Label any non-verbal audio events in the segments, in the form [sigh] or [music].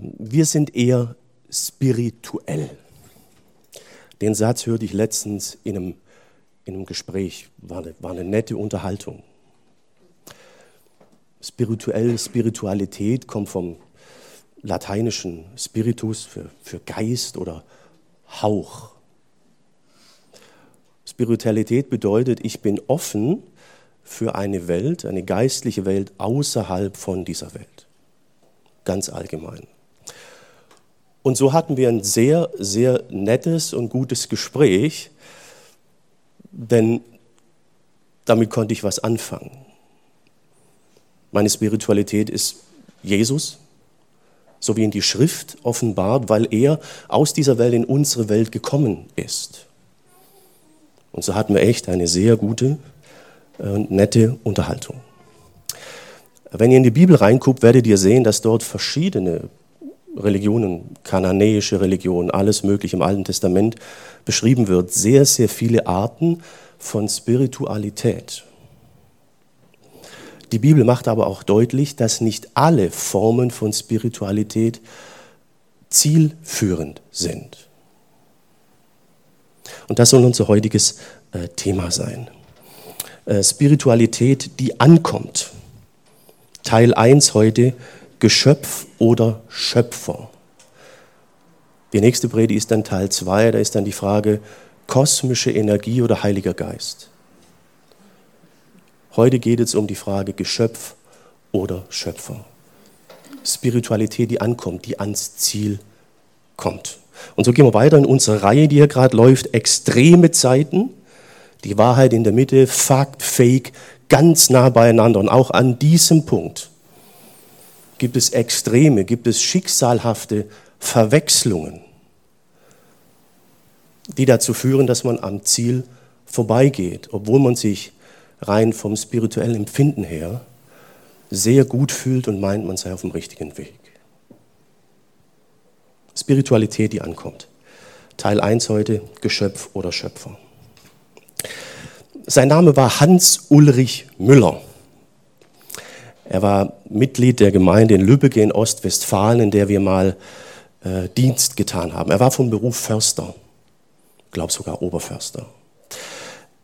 Wir sind eher spirituell. Den Satz hörte ich letztens in einem, in einem Gespräch, war eine, war eine nette Unterhaltung. Spirituell, Spiritualität kommt vom lateinischen Spiritus für, für Geist oder Hauch. Spiritualität bedeutet, ich bin offen für eine Welt, eine geistliche Welt außerhalb von dieser Welt. Ganz allgemein. Und so hatten wir ein sehr, sehr nettes und gutes Gespräch, denn damit konnte ich was anfangen. Meine Spiritualität ist Jesus, so wie in die Schrift offenbart, weil er aus dieser Welt in unsere Welt gekommen ist. Und so hatten wir echt eine sehr gute und nette Unterhaltung. Wenn ihr in die Bibel reinguckt, werdet ihr sehen, dass dort verschiedene Religionen, kananäische Religionen, alles Mögliche im Alten Testament beschrieben wird. Sehr, sehr viele Arten von Spiritualität. Die Bibel macht aber auch deutlich, dass nicht alle Formen von Spiritualität zielführend sind. Und das soll unser heutiges äh, Thema sein. Äh, Spiritualität, die ankommt. Teil 1 heute, Geschöpf oder Schöpfer. Die nächste Predigt ist dann Teil 2, da ist dann die Frage kosmische Energie oder Heiliger Geist. Heute geht es um die Frage Geschöpf oder Schöpfer. Spiritualität, die ankommt, die ans Ziel kommt. Und so gehen wir weiter in unsere Reihe, die hier gerade läuft, extreme Zeiten, die Wahrheit in der Mitte, Fakt, Fake, ganz nah beieinander. Und auch an diesem Punkt gibt es Extreme, gibt es schicksalhafte Verwechslungen, die dazu führen, dass man am Ziel vorbeigeht, obwohl man sich rein vom spirituellen Empfinden her sehr gut fühlt und meint, man sei auf dem richtigen Weg. Spiritualität, die ankommt. Teil 1 heute, Geschöpf oder Schöpfer. Sein Name war Hans Ulrich Müller. Er war Mitglied der Gemeinde in Lübeck in Ostwestfalen, in der wir mal äh, Dienst getan haben. Er war von Beruf Förster, glaube sogar Oberförster.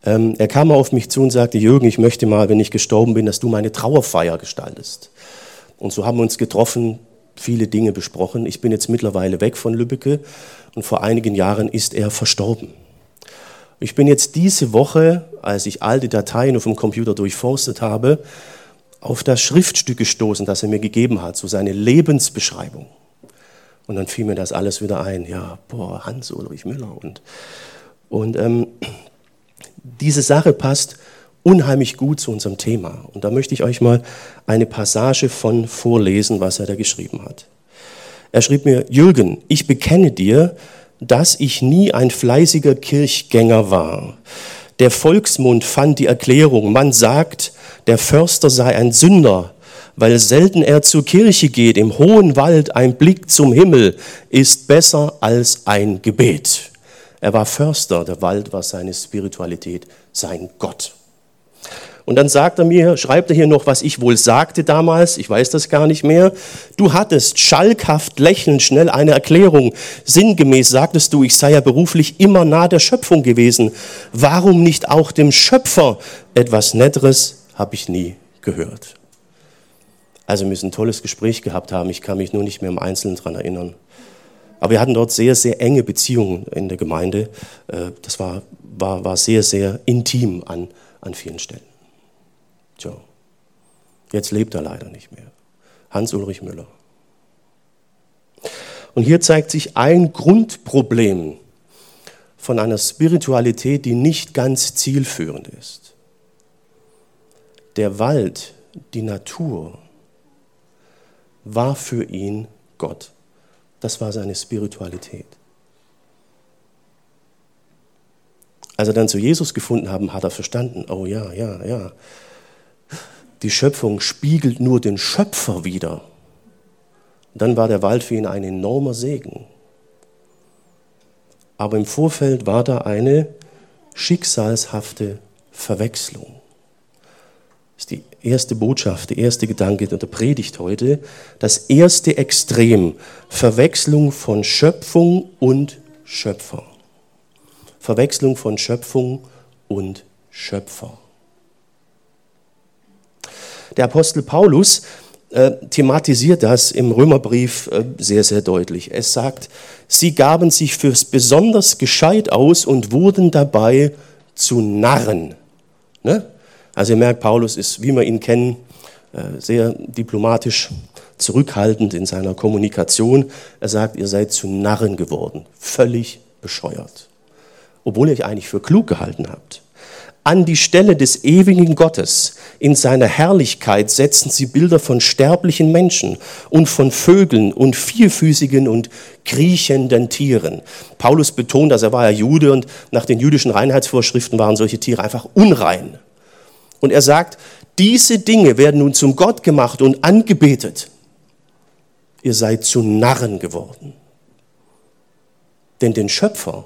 Ähm, er kam auf mich zu und sagte, Jürgen, ich möchte mal, wenn ich gestorben bin, dass du meine Trauerfeier gestaltest. Und so haben wir uns getroffen, viele Dinge besprochen. Ich bin jetzt mittlerweile weg von Lübbecke und vor einigen Jahren ist er verstorben. Ich bin jetzt diese Woche, als ich alte Dateien auf dem Computer durchforstet habe, auf das Schriftstück gestoßen, das er mir gegeben hat, so seine Lebensbeschreibung. Und dann fiel mir das alles wieder ein. Ja, boah, Hans-Ulrich Müller. Und, und ähm, diese Sache passt unheimlich gut zu unserem Thema. Und da möchte ich euch mal eine Passage von vorlesen, was er da geschrieben hat. Er schrieb mir, Jürgen, ich bekenne dir, dass ich nie ein fleißiger Kirchgänger war. Der Volksmund fand die Erklärung, man sagt, der Förster sei ein Sünder, weil selten er zur Kirche geht, im hohen Wald ein Blick zum Himmel ist besser als ein Gebet. Er war Förster, der Wald war seine Spiritualität, sein Gott. Und dann sagt er mir, schreibt er hier noch, was ich wohl sagte damals, ich weiß das gar nicht mehr. Du hattest schalkhaft lächelnd schnell eine Erklärung. Sinngemäß sagtest du, ich sei ja beruflich immer nah der Schöpfung gewesen. Warum nicht auch dem Schöpfer? Etwas Netteres habe ich nie gehört. Also wir müssen ein tolles Gespräch gehabt haben, ich kann mich nur nicht mehr im Einzelnen daran erinnern. Aber wir hatten dort sehr, sehr enge Beziehungen in der Gemeinde. Äh, das war, war, war sehr, sehr intim an, an vielen Stellen. Tja, jetzt lebt er leider nicht mehr. Hans-Ulrich Müller. Und hier zeigt sich ein Grundproblem von einer Spiritualität, die nicht ganz zielführend ist. Der Wald, die Natur, war für ihn Gott. Das war seine Spiritualität. Als er dann zu Jesus gefunden haben, hat er verstanden, oh ja, ja, ja, die Schöpfung spiegelt nur den Schöpfer wider. Dann war der Wald für ihn ein enormer Segen. Aber im Vorfeld war da eine schicksalshafte Verwechslung. Das ist die erste Botschaft, der erste Gedanke der Predigt heute, das erste Extrem, Verwechslung von Schöpfung und Schöpfer. Verwechslung von Schöpfung und Schöpfer. Der Apostel Paulus äh, thematisiert das im Römerbrief äh, sehr, sehr deutlich. Es sagt, sie gaben sich fürs besonders gescheit aus und wurden dabei zu Narren. Ne? Also ihr merkt, Paulus ist, wie wir ihn kennen, äh, sehr diplomatisch zurückhaltend in seiner Kommunikation. Er sagt, ihr seid zu Narren geworden, völlig bescheuert, obwohl ihr euch eigentlich für klug gehalten habt. An die Stelle des ewigen Gottes in seiner Herrlichkeit setzen sie Bilder von sterblichen Menschen und von Vögeln und vierfüßigen und kriechenden Tieren. Paulus betont, dass er war ja Jude und nach den jüdischen Reinheitsvorschriften waren solche Tiere einfach unrein. Und er sagt, diese Dinge werden nun zum Gott gemacht und angebetet. Ihr seid zu Narren geworden. Denn den Schöpfer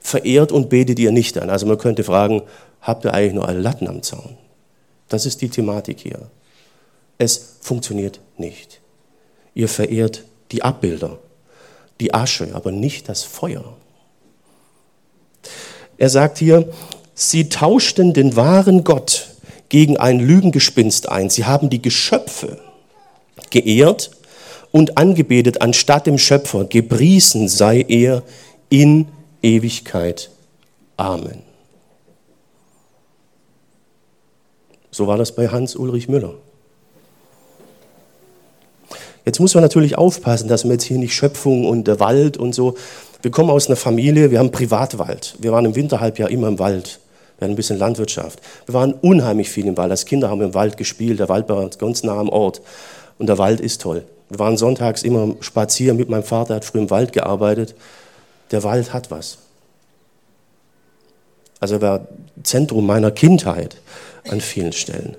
verehrt und betet ihr nicht an. Also man könnte fragen, habt ihr eigentlich nur alle Latten am Zaun? Das ist die Thematik hier. Es funktioniert nicht. Ihr verehrt die Abbilder, die Asche, aber nicht das Feuer. Er sagt hier, sie tauschten den wahren Gott gegen ein Lügengespinst ein. Sie haben die Geschöpfe geehrt und angebetet anstatt dem Schöpfer. Gepriesen sei er in Ewigkeit. Amen. So war das bei Hans-Ulrich Müller. Jetzt muss man natürlich aufpassen, dass wir jetzt hier nicht Schöpfung und der Wald und so. Wir kommen aus einer Familie, wir haben Privatwald. Wir waren im Winterhalbjahr immer im Wald. Wir hatten ein bisschen Landwirtschaft. Wir waren unheimlich viel im Wald. Als Kinder haben wir im Wald gespielt. Der Wald war ganz nah am Ort. Und der Wald ist toll. Wir waren sonntags immer spazieren mit meinem Vater, hat früher im Wald gearbeitet. Der Wald hat was. Also er war Zentrum meiner Kindheit an vielen Stellen.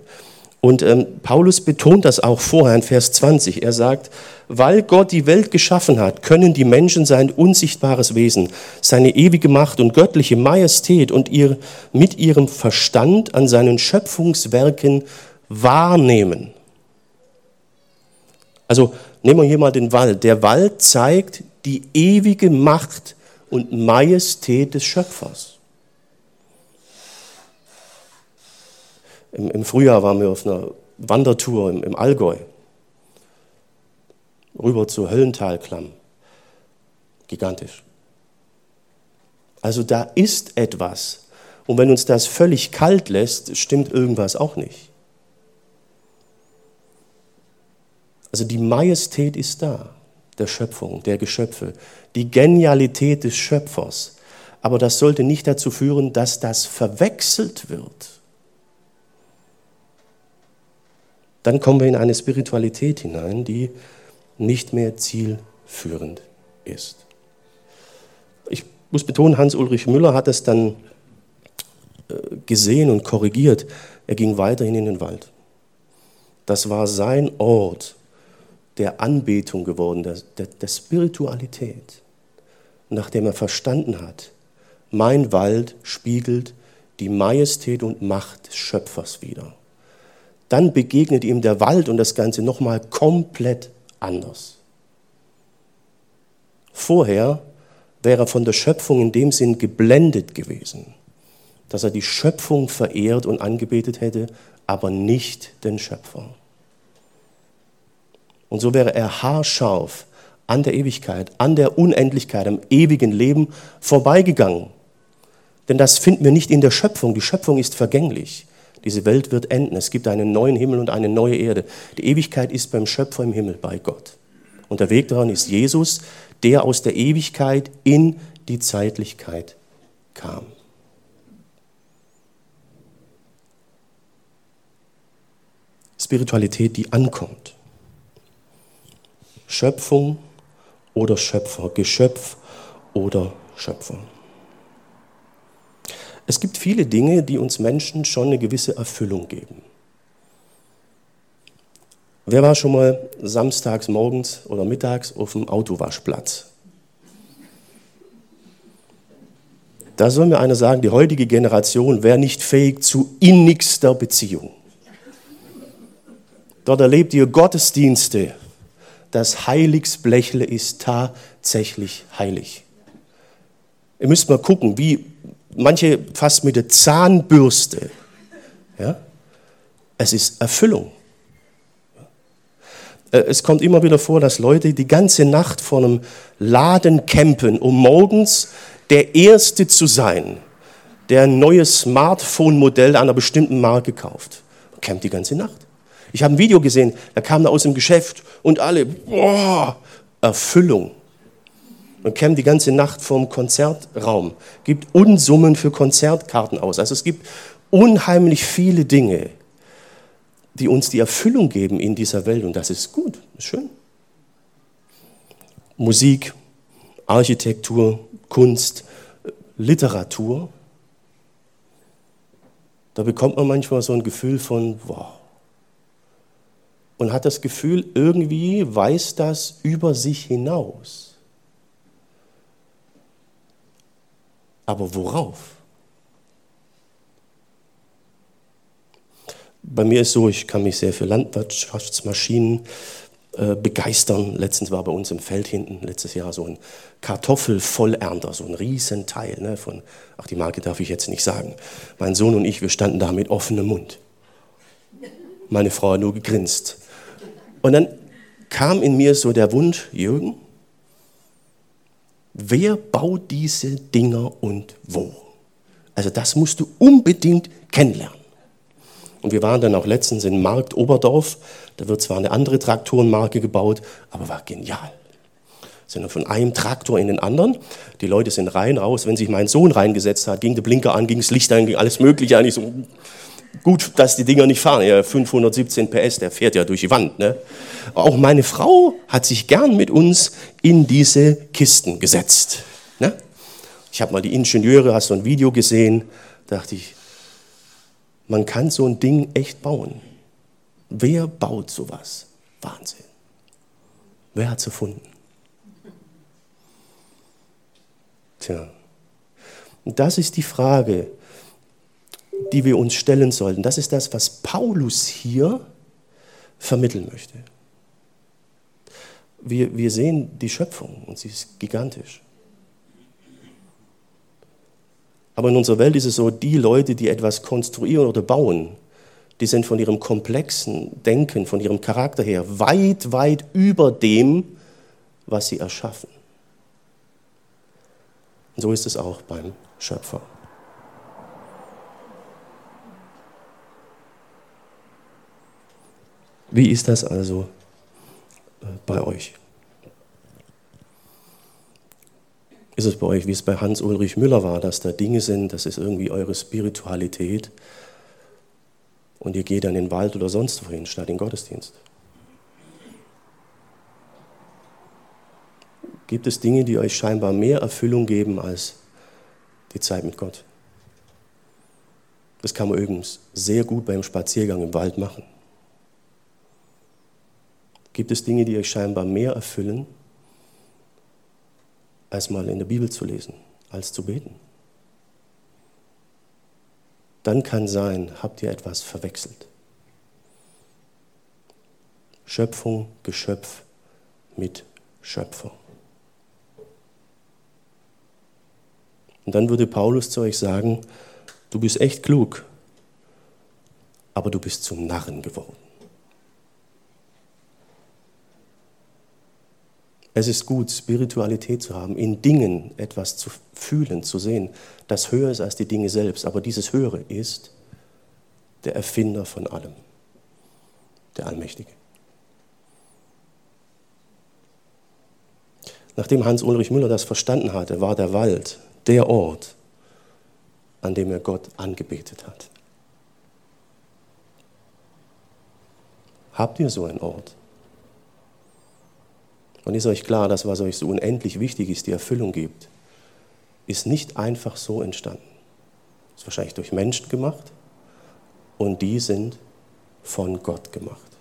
Und ähm, Paulus betont das auch vorher in Vers 20. Er sagt, weil Gott die Welt geschaffen hat, können die Menschen sein unsichtbares Wesen, seine ewige Macht und göttliche Majestät und ihr, mit ihrem Verstand an seinen Schöpfungswerken wahrnehmen. Also nehmen wir hier mal den Wald. Der Wald zeigt die ewige Macht und Majestät des Schöpfers. Im, Im, Frühjahr waren wir auf einer Wandertour im, im Allgäu, rüber zur Höllentalklamm. Gigantisch. Also da ist etwas. Und wenn uns das völlig kalt lässt, stimmt irgendwas auch nicht. Also die Majestät ist da, der Schöpfung, der Geschöpfe, die Genialität des Schöpfers. Aber das sollte nicht dazu führen, dass das verwechselt wird dann kommen wir in eine Spiritualität hinein, die nicht mehr zielführend ist. Ich muss betonen, Hans-Ulrich Müller hat es dann äh, gesehen und korrigiert. Er ging weiterhin in den Wald. Das war sein Ort der Anbetung geworden, der, der, der Spiritualität, nachdem er verstanden hat, mein Wald spiegelt die Majestät und Macht des Schöpfers wider dann begegnet ihm der Wald und das Ganze nochmal komplett anders. Vorher wäre er von der Schöpfung in dem Sinn geblendet gewesen, dass er die Schöpfung verehrt und angebetet hätte, aber nicht den Schöpfer. Und so wäre er haarscharf an der Ewigkeit, an der Unendlichkeit, am ewigen Leben vorbeigegangen. Denn das finden wir nicht in der Schöpfung. Die Schöpfung ist vergänglich. Diese Welt wird enden. Es gibt einen neuen Himmel und eine neue Erde. Die Ewigkeit ist beim Schöpfer im Himmel, bei Gott. Und der Weg daran ist Jesus, der aus der Ewigkeit in die Zeitlichkeit kam. Spiritualität, die ankommt. Schöpfung oder Schöpfer, Geschöpf oder Schöpfer. Es gibt viele Dinge, die uns Menschen schon eine gewisse Erfüllung geben. Wer war schon mal samstags morgens oder mittags auf dem Autowaschplatz? Da soll mir einer sagen, die heutige Generation wäre nicht fähig zu innigster Beziehung. Dort erlebt ihr Gottesdienste. Das Heiligsblechle ist tatsächlich heilig. Ihr müsst mal gucken, wie manche fast mit der Zahnbürste. Ja? Es ist Erfüllung. Äh, es kommt immer wieder vor, dass Leute die ganze Nacht vor einem Laden campen, um morgens der Erste zu sein, der ein neues Smartphone-Modell einer bestimmten Marke kauft. Campt die ganze Nacht. Ich habe ein Video gesehen, da kam er aus dem Geschäft und alle, boah, Erfüllung. Man campt die ganze Nacht vorm Konzertraum, gibt Unsummen für Konzertkarten aus. Also es gibt unheimlich viele Dinge, die uns die Erfüllung geben in dieser Welt und das ist gut, ist schön. Musik, Architektur, Kunst, Literatur. Da bekommt man manchmal so ein Gefühl von, wow. Und hat das Gefühl, irgendwie weist das über sich hinaus. Aber worauf? Bei mir ist so, ich kann mich sehr für Landwirtschaftsmaschinen äh, begeistern. Letztens war bei uns im Feld hinten, letztes Jahr so ein Kartoffelvollernter, so ein Riesenteil ne, von, ach die Marke darf ich jetzt nicht sagen. Mein Sohn und ich, wir standen da mit offenem Mund. Meine Frau hat nur gegrinst. Und dann kam in mir so der Wunsch, Jürgen, wer baut diese Dinger und wo? Also das musst du unbedingt kennenlernen. Und wir waren dann auch letztens in Markt Oberdorf. Da wird zwar eine andere Traktorenmarke gebaut, aber war genial. Sind dann von einem Traktor in den anderen. Die Leute sind rein, raus. Wenn sich mein Sohn reingesetzt hat, ging der Blinker an, ging das Licht an, ging alles Mögliche an. Ich so, gut, dass die Dinger nicht fahren. Ja, 517 PS, der fährt ja durch die Wand. Ne? Auch meine Frau hat sich gern mit uns in diese Kisten gesetzt. Ne? Ich habe mal die Ingenieure, hast du ein Video gesehen, dachte ich, man kann so ein Ding echt bauen. Wer baut sowas? Wahnsinn. Wer hat es erfunden? Tja, und das ist die Frage, die wir uns stellen sollten. Das ist das, was Paulus hier vermitteln möchte. Wir, wir sehen die Schöpfung und sie ist gigantisch. Aber in unserer Welt ist es so, die Leute, die etwas konstruieren oder bauen, die sind von ihrem komplexen Denken, von ihrem Charakter her weit, weit über dem, was sie erschaffen. Und so ist es auch beim Schöpfer. Wie ist das also äh, bei euch? ist es bei euch, wie es bei Hans-Ulrich Müller war, dass da Dinge sind, das ist irgendwie eure Spiritualität und ihr geht dann in den Wald oder sonst wohin, statt in den Gottesdienst? Gibt es Dinge, die euch scheinbar mehr Erfüllung geben als die Zeit mit Gott? Das kann man übrigens sehr gut beim Spaziergang im Wald machen. Gibt es Dinge, die euch scheinbar mehr erfüllen als mal in der Bibel zu lesen, als zu beten. Dann kann sein, habt ihr etwas verwechselt. Schöpfung, Geschöpf mit Schöpfer. Und dann würde Paulus zu euch sagen, du bist echt klug, aber du bist zum Narren geworden. Es ist gut, Spiritualität zu haben, in Dingen etwas zu fühlen, zu sehen, das höher ist als die Dinge selbst. Aber dieses Höhere ist der Erfinder von allem, der Allmächtige. Nachdem Hans-Ulrich Müller das verstanden hatte, war der Wald der Ort, an dem er Gott angebetet hat. Habt ihr so einen Ort? Und ist euch klar, dass was euch so unendlich wichtig ist, die Erfüllung gibt, ist nicht einfach so entstanden. Ist wahrscheinlich durch Menschen gemacht und die sind von Gott gemacht.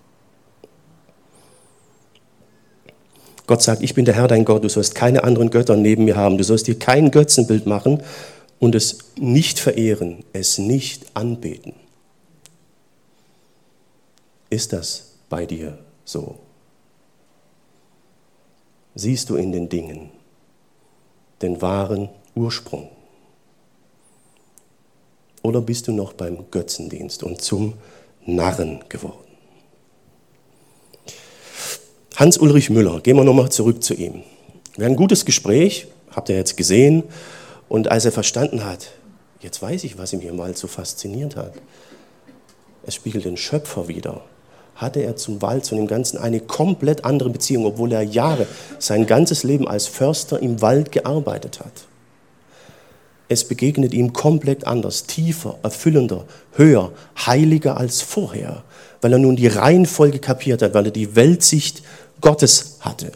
Gott sagt, ich bin der Herr dein Gott, du sollst keine anderen Götter neben mir haben, du sollst dir kein Götzenbild machen und es nicht verehren, es nicht anbeten. Ist das bei dir so? Siehst du in den Dingen den wahren Ursprung? Oder bist du noch beim Götzendienst und zum Narren geworden? Hans-Ulrich Müller, gehen wir nochmal zurück zu ihm. Wir hatten ein gutes Gespräch, habt ihr jetzt gesehen. Und als er verstanden hat, jetzt weiß ich, was ihm hier mal so fasziniert hat. Es spiegelt den Schöpfer wieder. Hatte er zum Wald, zu dem Ganzen eine komplett andere Beziehung, obwohl er Jahre, sein ganzes Leben als Förster im Wald gearbeitet hat. Es begegnet ihm komplett anders, tiefer, erfüllender, höher, heiliger als vorher, weil er nun die Reihenfolge kapiert hat, weil er die Weltsicht Gottes hatte.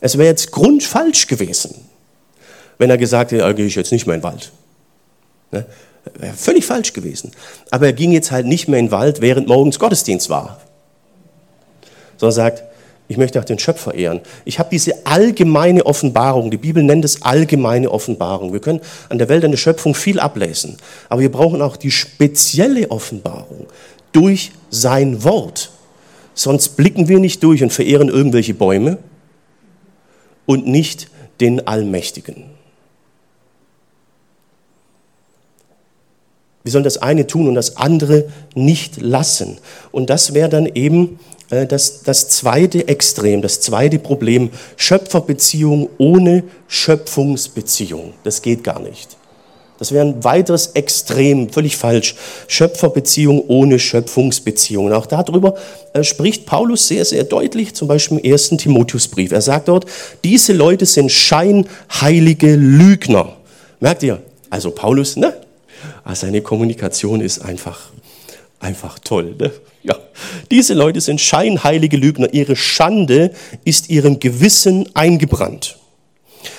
Es wäre jetzt grundfalsch gewesen, wenn er gesagt hätte, ja, gehe ich jetzt nicht mehr in den Wald. Ne? Wäre völlig falsch gewesen. Aber er ging jetzt halt nicht mehr in den Wald, während morgens Gottesdienst war. Sondern sagt, ich möchte auch den Schöpfer ehren. Ich habe diese allgemeine Offenbarung, die Bibel nennt es allgemeine Offenbarung. Wir können an der Welt, an der Schöpfung viel ablesen, aber wir brauchen auch die spezielle Offenbarung durch sein Wort. Sonst blicken wir nicht durch und verehren irgendwelche Bäume und nicht den Allmächtigen. Wir sollen das eine tun und das andere nicht lassen. Und das wäre dann eben das, das zweite Extrem, das zweite Problem, Schöpferbeziehung ohne Schöpfungsbeziehung. Das geht gar nicht. Das wäre ein weiteres Extrem, völlig falsch. Schöpferbeziehung ohne Schöpfungsbeziehung. Und auch darüber äh, spricht Paulus sehr, sehr deutlich, zum Beispiel im ersten Timotheusbrief. Er sagt dort, diese Leute sind scheinheilige Lügner. Merkt ihr? Also Paulus, ne? Also seine Kommunikation ist einfach, einfach toll. Ne? Ja. Diese Leute sind scheinheilige Lügner. Ihre Schande ist ihrem Gewissen eingebrannt.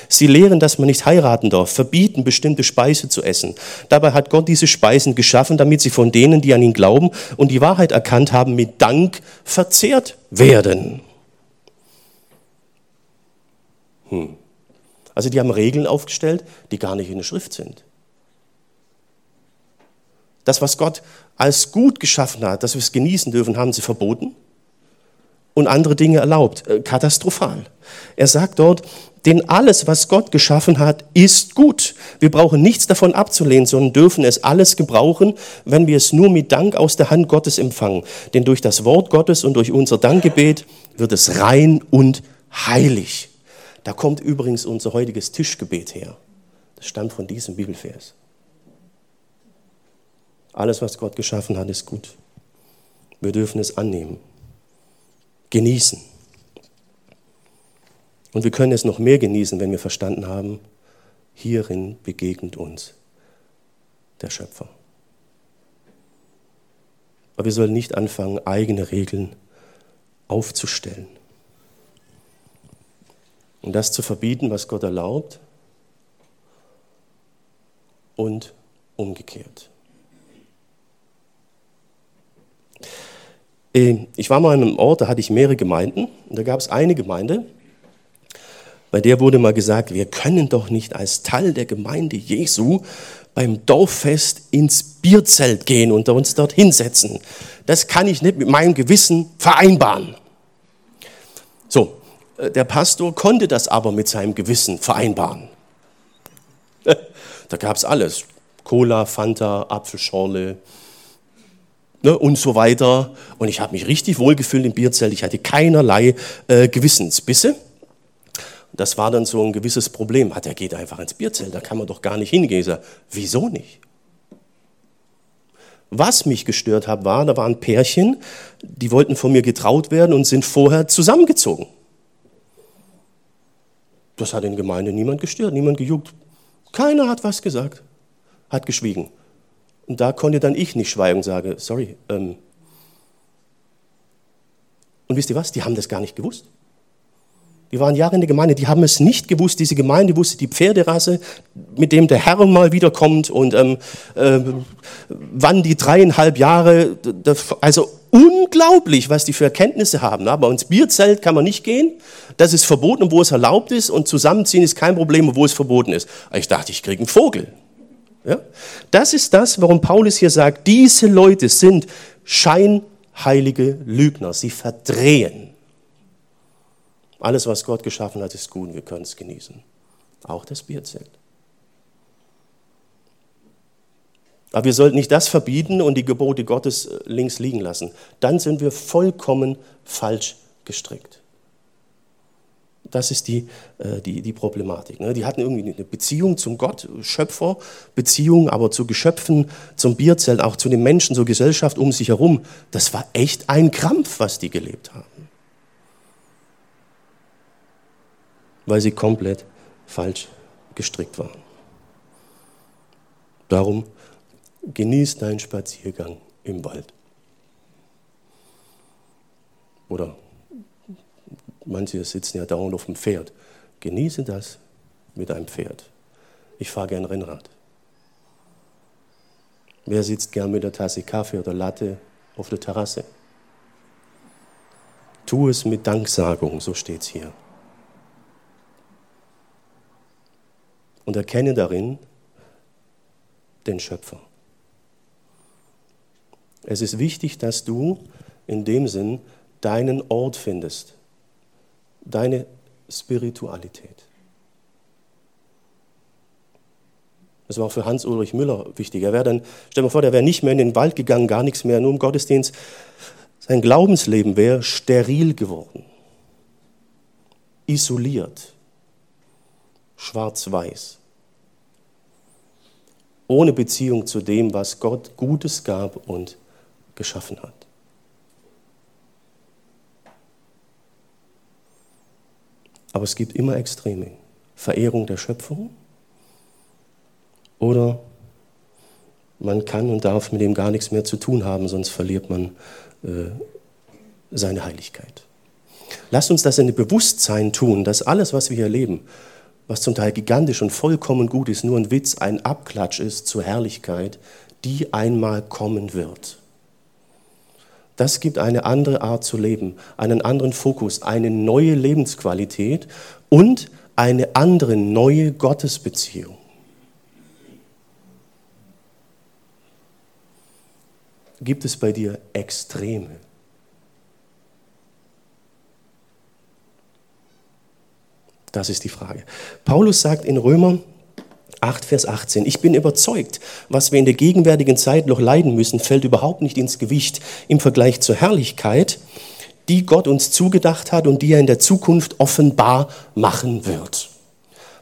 Sie lehren, dass man nicht heiraten darf, verbieten, bestimmte Speise zu essen. Dabei hat Gott diese Speisen geschaffen, damit sie von denen, die an ihn glauben und die Wahrheit erkannt haben, mit Dank verzehrt werden. Hm. Also die haben Regeln aufgestellt, die gar nicht in der Schrift sind. Das, was Gott als gut geschaffen hat, dass wir es genießen dürfen, haben sie verboten und andere Dinge erlaubt. Äh, katastrophal. Er sagt dort, denn alles, was Gott geschaffen hat, ist gut. Wir brauchen nichts davon abzulehnen, sondern dürfen es alles gebrauchen, wenn wir es nur mit Dank aus der Hand Gottes empfangen. Denn durch das Wort Gottes und durch unser Dankgebet wird es rein und heilig. Da kommt übrigens unser heutiges Tischgebet her. Das stammt von diesem Bibelvers. Alles, was Gott geschaffen hat, ist gut. Wir dürfen es annehmen, genießen. Und wir können es noch mehr genießen, wenn wir verstanden haben, hierin begegnet uns der Schöpfer. Aber wir sollen nicht anfangen, eigene Regeln aufzustellen. Und das zu verbieten, was Gott erlaubt und umgekehrt. Ich war mal an einem Ort, da hatte ich mehrere Gemeinden und da gab es eine Gemeinde, bei der wurde mal gesagt, wir können doch nicht als Teil der Gemeinde Jesu beim Dorffest ins Bierzelt gehen und uns dort hinsetzen. Das kann ich nicht mit meinem Gewissen vereinbaren. So, äh, der Pastor konnte das aber mit seinem Gewissen vereinbaren. [laughs] Da gab es alles. Cola, Fanta, Apfelschorle ne, und so weiter. Und ich habe mich richtig wohlgefühlt im Bierzelt. Ich hatte keinerlei äh, Gewissensbisse. Das war dann so ein gewisses Problem. Hat er geht einfach ins Bierzelt, da kann man doch gar nicht hingehen. Ich sage, wieso nicht? Was mich gestört hat, war, da waren Pärchen, die wollten von mir getraut werden und sind vorher zusammengezogen. Das hat in der Gemeinde niemand gestört, niemand gejuckt. Keiner hat was gesagt, hat geschwiegen. Und da konnte dann ich nicht schweigen und sage, sorry. Ähm und wisst ihr was? Die haben das gar nicht gewusst. Die waren Jahre in der Gemeinde, die haben es nicht gewusst. Diese Gemeinde wusste die Pferderasse, mit dem der Herr mal wiederkommt und ähm, äh, wann die dreieinhalb Jahre, also unglaublich, was die für Erkenntnisse haben. Aber ins Bierzelt kann man nicht gehen, das ist verboten, wo es erlaubt ist und zusammenziehen ist kein Problem, wo es verboten ist. Ich dachte, ich kriege einen Vogel. Ja? Das ist das, warum Paulus hier sagt, diese Leute sind Schein heilige Lügner. Sie verdrehen. Alles, was Gott geschaffen hat, ist gut und wir können es genießen. Auch das Bierzelt. Aber wir sollten nicht das verbieten und die Gebote Gottes äh, links liegen lassen. Dann sind wir vollkommen falsch gestrickt. Das ist die, äh, die, die Problematik. Ne? Die hatten irgendwie eine Beziehung zum Gott, Schöpfer, Beziehung aber zu Geschöpfen, zum Bierzelt, auch zu den Menschen, zur Gesellschaft um sich herum. Das war echt ein Krampf, was die gelebt haben. Weil sie komplett falsch gestrickt waren. Darum genieß deinen Spaziergang im Wald. Oder Manche sitzen ja dauernd auf dem Pferd. Genieße das mit einem Pferd. Ich fahre gern Rennrad. Wer sitzt gern mit der Tasse Kaffee oder Latte auf der Terrasse? Tu es mit Danksagung, so steht es hier. Und erkenne darin den Schöpfer. Es ist wichtig, dass du in dem Sinn deinen Ort findest deine Spiritualität. Das war auch für Hans-Ulrich Müller wichtig. Er wäre dann, stell dir mal vor, der wäre nicht mehr in den Wald gegangen, gar nichts mehr, nur im Gottesdienst. Sein Glaubensleben wäre steril geworden, isoliert, schwarz-weiß, ohne Beziehung zu dem, was Gott Gutes gab und geschaffen hat. Aber es gibt immer Extreme. Verehrung der Schöpfung oder man kann und darf mit dem gar nichts mehr zu tun haben, sonst verliert man äh, seine Heiligkeit. Lasst uns das in dem Bewusstsein tun, dass alles, was wir hier erleben, was zum Teil gigantisch und vollkommen gut ist, nur ein Witz, ein Abklatsch ist zur Herrlichkeit, die einmal kommen wird. Das gibt eine andere Art zu leben, einen anderen Fokus, eine neue Lebensqualität und eine andere neue Gottesbeziehung. Gibt es bei dir Extreme? Das ist die Frage. Paulus sagt in Römer 8, Vers 18. Ich bin überzeugt, was wir in der gegenwärtigen Zeit noch leiden müssen, fällt überhaupt nicht ins Gewicht im Vergleich zur Herrlichkeit, die Gott uns zugedacht hat und die er in der Zukunft offenbar machen wird.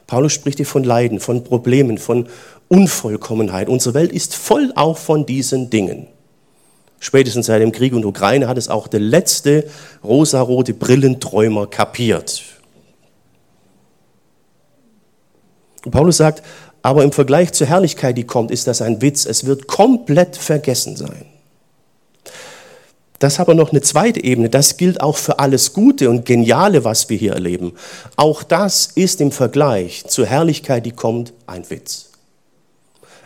Paulus spricht hier von Leiden, von Problemen, von Unvollkommenheit. Unsere Welt ist voll auch von diesen Dingen. Spätestens seit dem Krieg in der Ukraine hat es auch der letzte rosarote Brillenträumer kapiert. Und Paulus sagt, aber im Vergleich zur Herrlichkeit, die kommt, ist das ein Witz. Es wird komplett vergessen sein. Das aber noch eine zweite Ebene. Das gilt auch für alles Gute und Geniale, was wir hier erleben. Auch das ist im Vergleich zur Herrlichkeit, die kommt, ein Witz.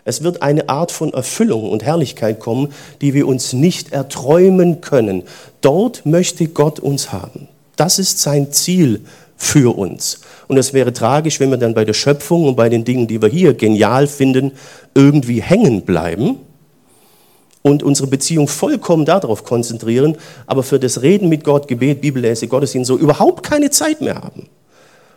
Es wird eine Art von Erfüllung und Herrlichkeit kommen, die wir uns nicht erträumen können. Dort möchte Gott uns haben. Das ist sein Ziel für uns. Und es wäre tragisch, wenn wir dann bei der Schöpfung und bei den Dingen, die wir hier genial finden, irgendwie hängen bleiben und unsere Beziehung vollkommen darauf konzentrieren, aber für das Reden mit Gott, Gebet, Bibellese, Gottesdienst so überhaupt keine Zeit mehr haben.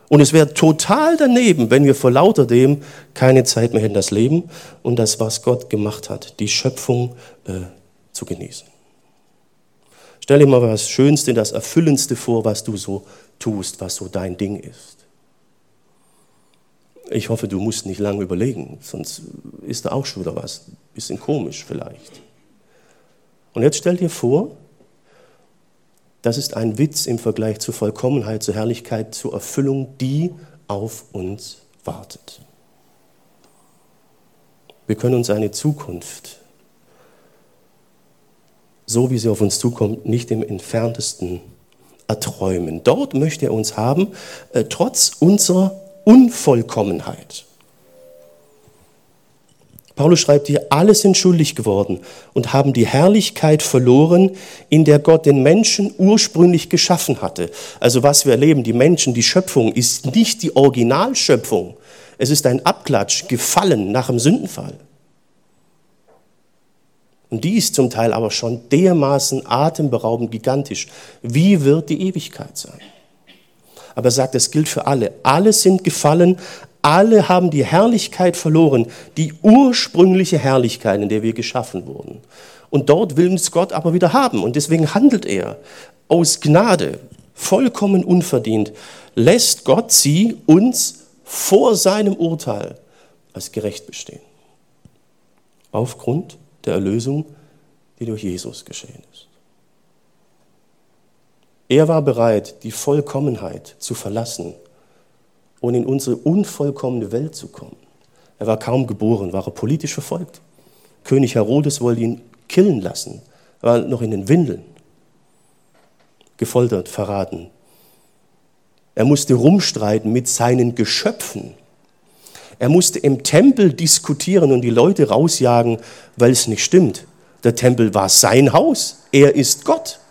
Und es wäre total daneben, wenn wir vor lauter dem keine Zeit mehr hätten, das Leben und das, was Gott gemacht hat, die Schöpfung äh, zu genießen. Stell dir mal das Schönste, das Erfüllendste vor, was du so tust, was so dein Ding ist. Ich hoffe, du musst nicht lange überlegen, sonst ist da auch schon wieder was. Bisschen komisch vielleicht. Und jetzt stell dir vor, das ist ein Witz im Vergleich zur Vollkommenheit, zur Herrlichkeit, zur Erfüllung, die auf uns wartet. Wir können uns eine Zukunft, so wie sie auf uns zukommt, nicht im entferntesten erträumen. Dort möchte er uns haben, äh, trotz unserer Unvollkommenheit. Paulus schreibt hier, alle sind schuldig geworden und haben die Herrlichkeit verloren, in der Gott den Menschen ursprünglich geschaffen hatte. Also was wir erleben, die Menschen, die Schöpfung ist nicht die Originalschöpfung. Es ist ein Abklatsch, gefallen nach dem Sündenfall. Und die ist zum Teil aber schon dermaßen atemberaubend gigantisch. Wie wird die Ewigkeit sein? Aber er sagt, es gilt für alle. Alle sind gefallen, alle haben die Herrlichkeit verloren, die ursprüngliche Herrlichkeit, in der wir geschaffen wurden. Und dort will uns Gott aber wieder haben. Und deswegen handelt er aus Gnade, vollkommen unverdient, lässt Gott sie uns vor seinem Urteil als gerecht bestehen. Aufgrund der Erlösung, die durch Jesus geschehen ist. Er war bereit, die Vollkommenheit zu verlassen und in unsere unvollkommene Welt zu kommen. Er war kaum geboren, war er politisch verfolgt. König Herodes wollte ihn killen lassen, er war noch in den Windeln, gefoltert, verraten. Er musste rumstreiten mit seinen Geschöpfen. Er musste im Tempel diskutieren und die Leute rausjagen, weil es nicht stimmt. Der Tempel war sein Haus. Er ist Gott.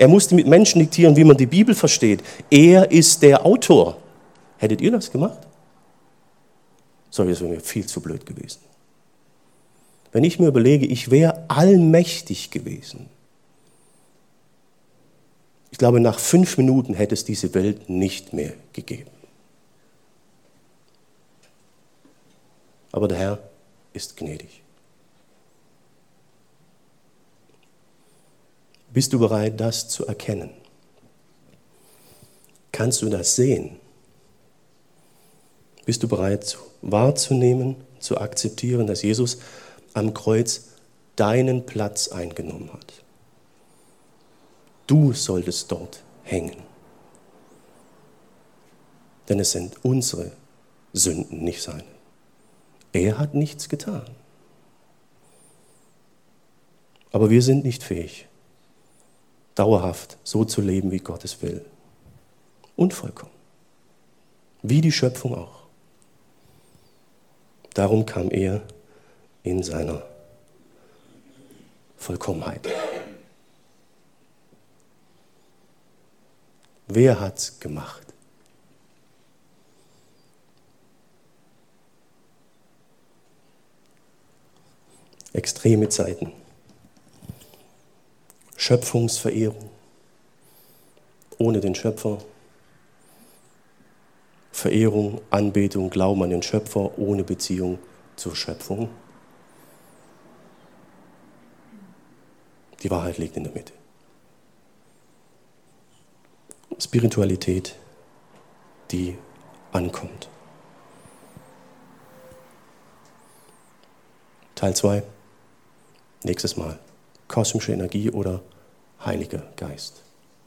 Er musste mit Menschen diktieren, wie man die Bibel versteht. Er ist der Autor. Hättet ihr das gemacht? Sorry, das wäre mir viel zu blöd gewesen. Wenn ich mir überlege, ich wäre allmächtig gewesen. Ich glaube, nach fünf Minuten hätte es diese Welt nicht mehr gegeben. aber der Herr ist gnädig. Bist du bereit, das zu erkennen? Kannst du das sehen? Bist du bereit wahrzunehmen, zu akzeptieren, dass Jesus am Kreuz deinen Platz eingenommen hat? Du solltest dort hängen. Denn es sind unsere Sünden, nicht seine. Er hat nichts getan. Aber wir sind nicht fähig, dauerhaft so zu leben, wie Gott es will. Unvollkommen. Wie die Schöpfung auch. Darum kam er in seiner Vollkommenheit. Wer hat's gemacht? extreme Zeiten. Schöpfungsverehrung ohne den Schöpfer. Verehrung, Anbetung, Glauben an den Schöpfer ohne Beziehung zur Schöpfung. Die Wahrheit liegt in der Mitte. Spiritualität, die ankommt. Teil 2. Nächstes Mal. Kosmische Energie oder Heiliger Geist.